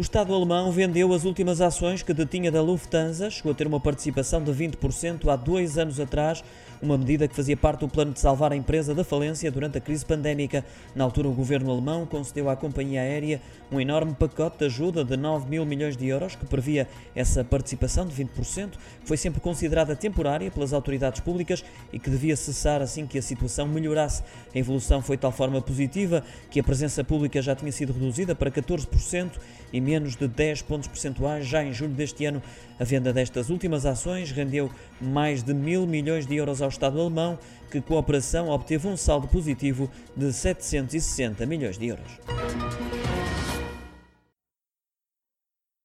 O Estado alemão vendeu as últimas ações que detinha da Lufthansa, chegou a ter uma participação de 20% há dois anos atrás, uma medida que fazia parte do plano de salvar a empresa da falência durante a crise pandémica. Na altura, o governo alemão concedeu à companhia aérea um enorme pacote de ajuda de 9 mil milhões de euros, que previa essa participação de 20%, que foi sempre considerada temporária pelas autoridades públicas e que devia cessar assim que a situação melhorasse. A evolução foi de tal forma positiva que a presença pública já tinha sido reduzida para 14% e menos de 10 pontos percentuais já em julho deste ano. A venda destas últimas ações rendeu mais de mil milhões de euros ao Estado alemão, que com a operação obteve um saldo positivo de 760 milhões de euros.